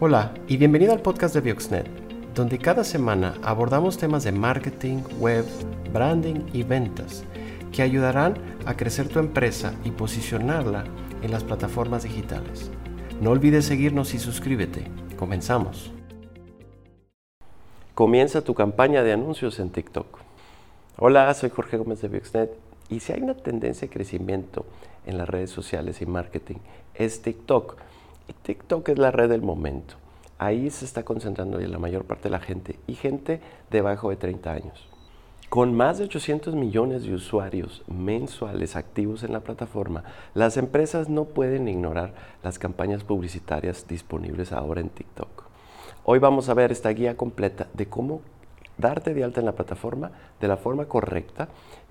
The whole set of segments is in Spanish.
Hola y bienvenido al podcast de Bioxnet, donde cada semana abordamos temas de marketing, web, branding y ventas que ayudarán a crecer tu empresa y posicionarla en las plataformas digitales. No olvides seguirnos y suscríbete. Comenzamos. Comienza tu campaña de anuncios en TikTok. Hola, soy Jorge Gómez de Bioxnet y si hay una tendencia de crecimiento en las redes sociales y marketing es TikTok y TikTok es la red del momento. Ahí se está concentrando la mayor parte de la gente y gente debajo de 30 años. Con más de 800 millones de usuarios mensuales activos en la plataforma, las empresas no pueden ignorar las campañas publicitarias disponibles ahora en TikTok. Hoy vamos a ver esta guía completa de cómo darte de alta en la plataforma de la forma correcta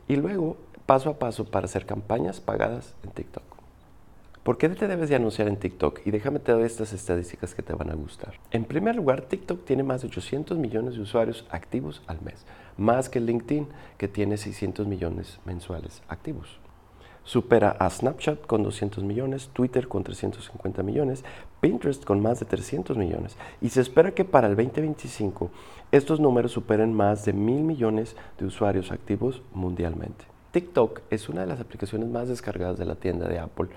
y luego paso a paso para hacer campañas pagadas en TikTok. ¿Por qué te debes de anunciar en TikTok? Y déjame te doy estas estadísticas que te van a gustar. En primer lugar, TikTok tiene más de 800 millones de usuarios activos al mes, más que LinkedIn, que tiene 600 millones mensuales activos. Supera a Snapchat con 200 millones, Twitter con 350 millones, Pinterest con más de 300 millones. Y se espera que para el 2025 estos números superen más de mil millones de usuarios activos mundialmente. TikTok es una de las aplicaciones más descargadas de la tienda de Apple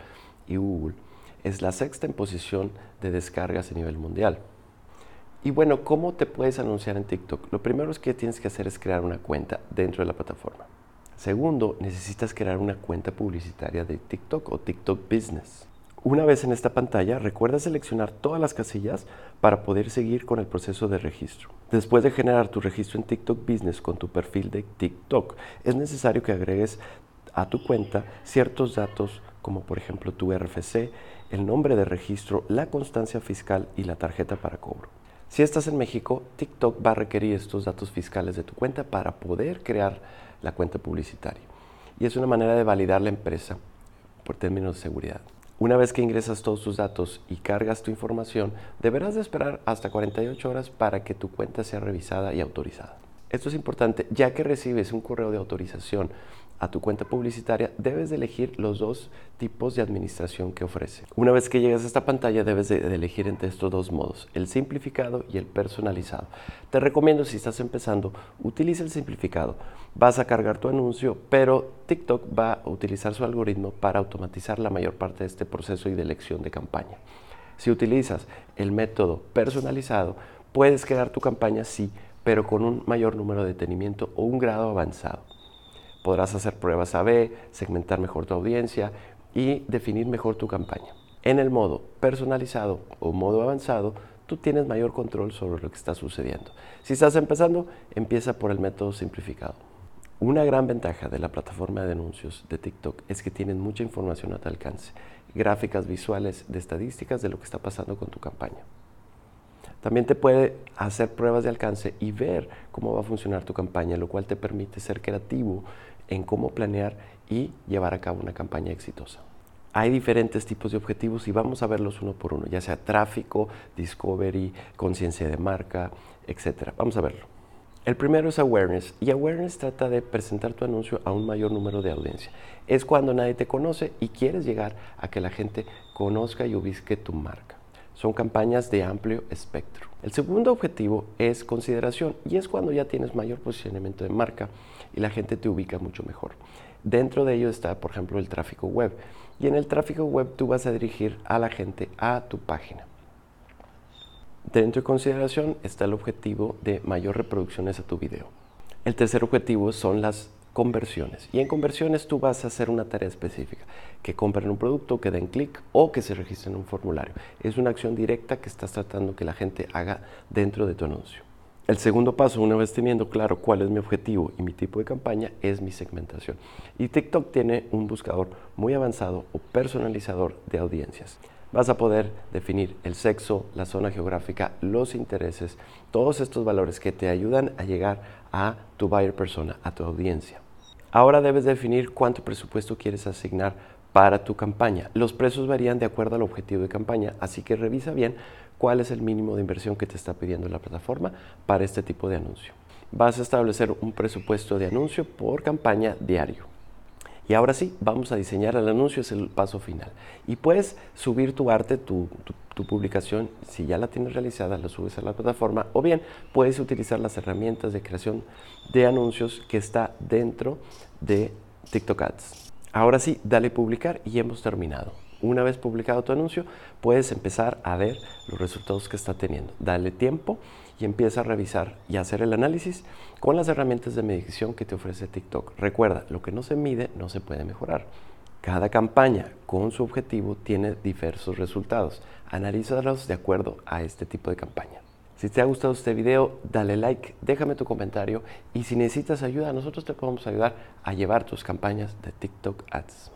y Google. Es la sexta en posición de descargas a nivel mundial. Y bueno, ¿cómo te puedes anunciar en TikTok? Lo primero es que tienes que hacer es crear una cuenta dentro de la plataforma. Segundo, necesitas crear una cuenta publicitaria de TikTok o TikTok Business. Una vez en esta pantalla, recuerda seleccionar todas las casillas para poder seguir con el proceso de registro. Después de generar tu registro en TikTok Business con tu perfil de TikTok, es necesario que agregues a tu cuenta ciertos datos como por ejemplo tu RFC, el nombre de registro, la constancia fiscal y la tarjeta para cobro. Si estás en México, TikTok va a requerir estos datos fiscales de tu cuenta para poder crear la cuenta publicitaria. Y es una manera de validar la empresa por términos de seguridad. Una vez que ingresas todos tus datos y cargas tu información, deberás de esperar hasta 48 horas para que tu cuenta sea revisada y autorizada. Esto es importante, ya que recibes un correo de autorización a tu cuenta publicitaria, debes de elegir los dos tipos de administración que ofrece. Una vez que llegas a esta pantalla, debes de, elegir entre estos dos modos, el simplificado y el personalizado. Te recomiendo, si estás empezando, utiliza el simplificado. Vas a cargar tu anuncio, pero TikTok va a utilizar su algoritmo para automatizar la mayor parte de este proceso y de elección de campaña. Si utilizas el método personalizado, puedes crear tu campaña, sí, pero con un mayor número de detenimiento o un grado avanzado. Podrás hacer pruebas A-B, segmentar mejor tu audiencia y definir mejor tu campaña. En el modo personalizado o modo avanzado, tú tienes mayor control sobre lo que está sucediendo. Si estás empezando, empieza por el método simplificado. Una gran ventaja de la plataforma de anuncios de TikTok es que tienen mucha información a tu alcance, gráficas visuales de estadísticas de lo que está pasando con tu campaña. También te puede hacer pruebas de alcance y ver cómo va a funcionar tu campaña, lo cual te permite ser creativo en cómo planear y llevar a cabo una campaña exitosa. Hay diferentes tipos de objetivos y vamos a verlos uno por uno, ya sea tráfico, discovery, conciencia de marca, etc. Vamos a verlo. El primero es awareness y awareness trata de presentar tu anuncio a un mayor número de audiencia. Es cuando nadie te conoce y quieres llegar a que la gente conozca y ubique tu marca. Son campañas de amplio espectro. El segundo objetivo es consideración y es cuando ya tienes mayor posicionamiento de marca y la gente te ubica mucho mejor. Dentro de ello está, por ejemplo, el tráfico web. Y en el tráfico web tú vas a dirigir a la gente a tu página. Dentro de consideración está el objetivo de mayor reproducciones a tu video. El tercer objetivo son las conversiones. Y en conversiones tú vas a hacer una tarea específica, que compren un producto, que den clic o que se registren en un formulario. Es una acción directa que estás tratando que la gente haga dentro de tu anuncio. El segundo paso, una vez teniendo claro cuál es mi objetivo y mi tipo de campaña, es mi segmentación. Y TikTok tiene un buscador muy avanzado o personalizador de audiencias. Vas a poder definir el sexo, la zona geográfica, los intereses, todos estos valores que te ayudan a llegar a tu buyer persona, a tu audiencia. Ahora debes definir cuánto presupuesto quieres asignar para tu campaña. Los precios varían de acuerdo al objetivo de campaña, así que revisa bien cuál es el mínimo de inversión que te está pidiendo la plataforma para este tipo de anuncio. Vas a establecer un presupuesto de anuncio por campaña diario. Y ahora sí, vamos a diseñar el anuncio, es el paso final. Y puedes subir tu arte, tu, publicación, si ya la tienes realizada, la subes a la plataforma, o bien puedes utilizar las herramientas de creación de anuncios que está dentro de TikTok Ads. Ahora sí, dale publicar y hemos terminado. Una vez publicado tu anuncio, puedes empezar a ver los resultados que está teniendo. Dale tiempo y empieza a revisar y hacer el análisis con las herramientas de medición que te ofrece TikTok. Recuerda, lo que no se mide no se puede mejorar. Cada campaña con su objetivo tiene diversos resultados. Analízalos de acuerdo a este tipo de campaña. Si te ha gustado este video, dale like, déjame tu comentario y si necesitas ayuda, nosotros te podemos ayudar a llevar tus campañas de TikTok Ads.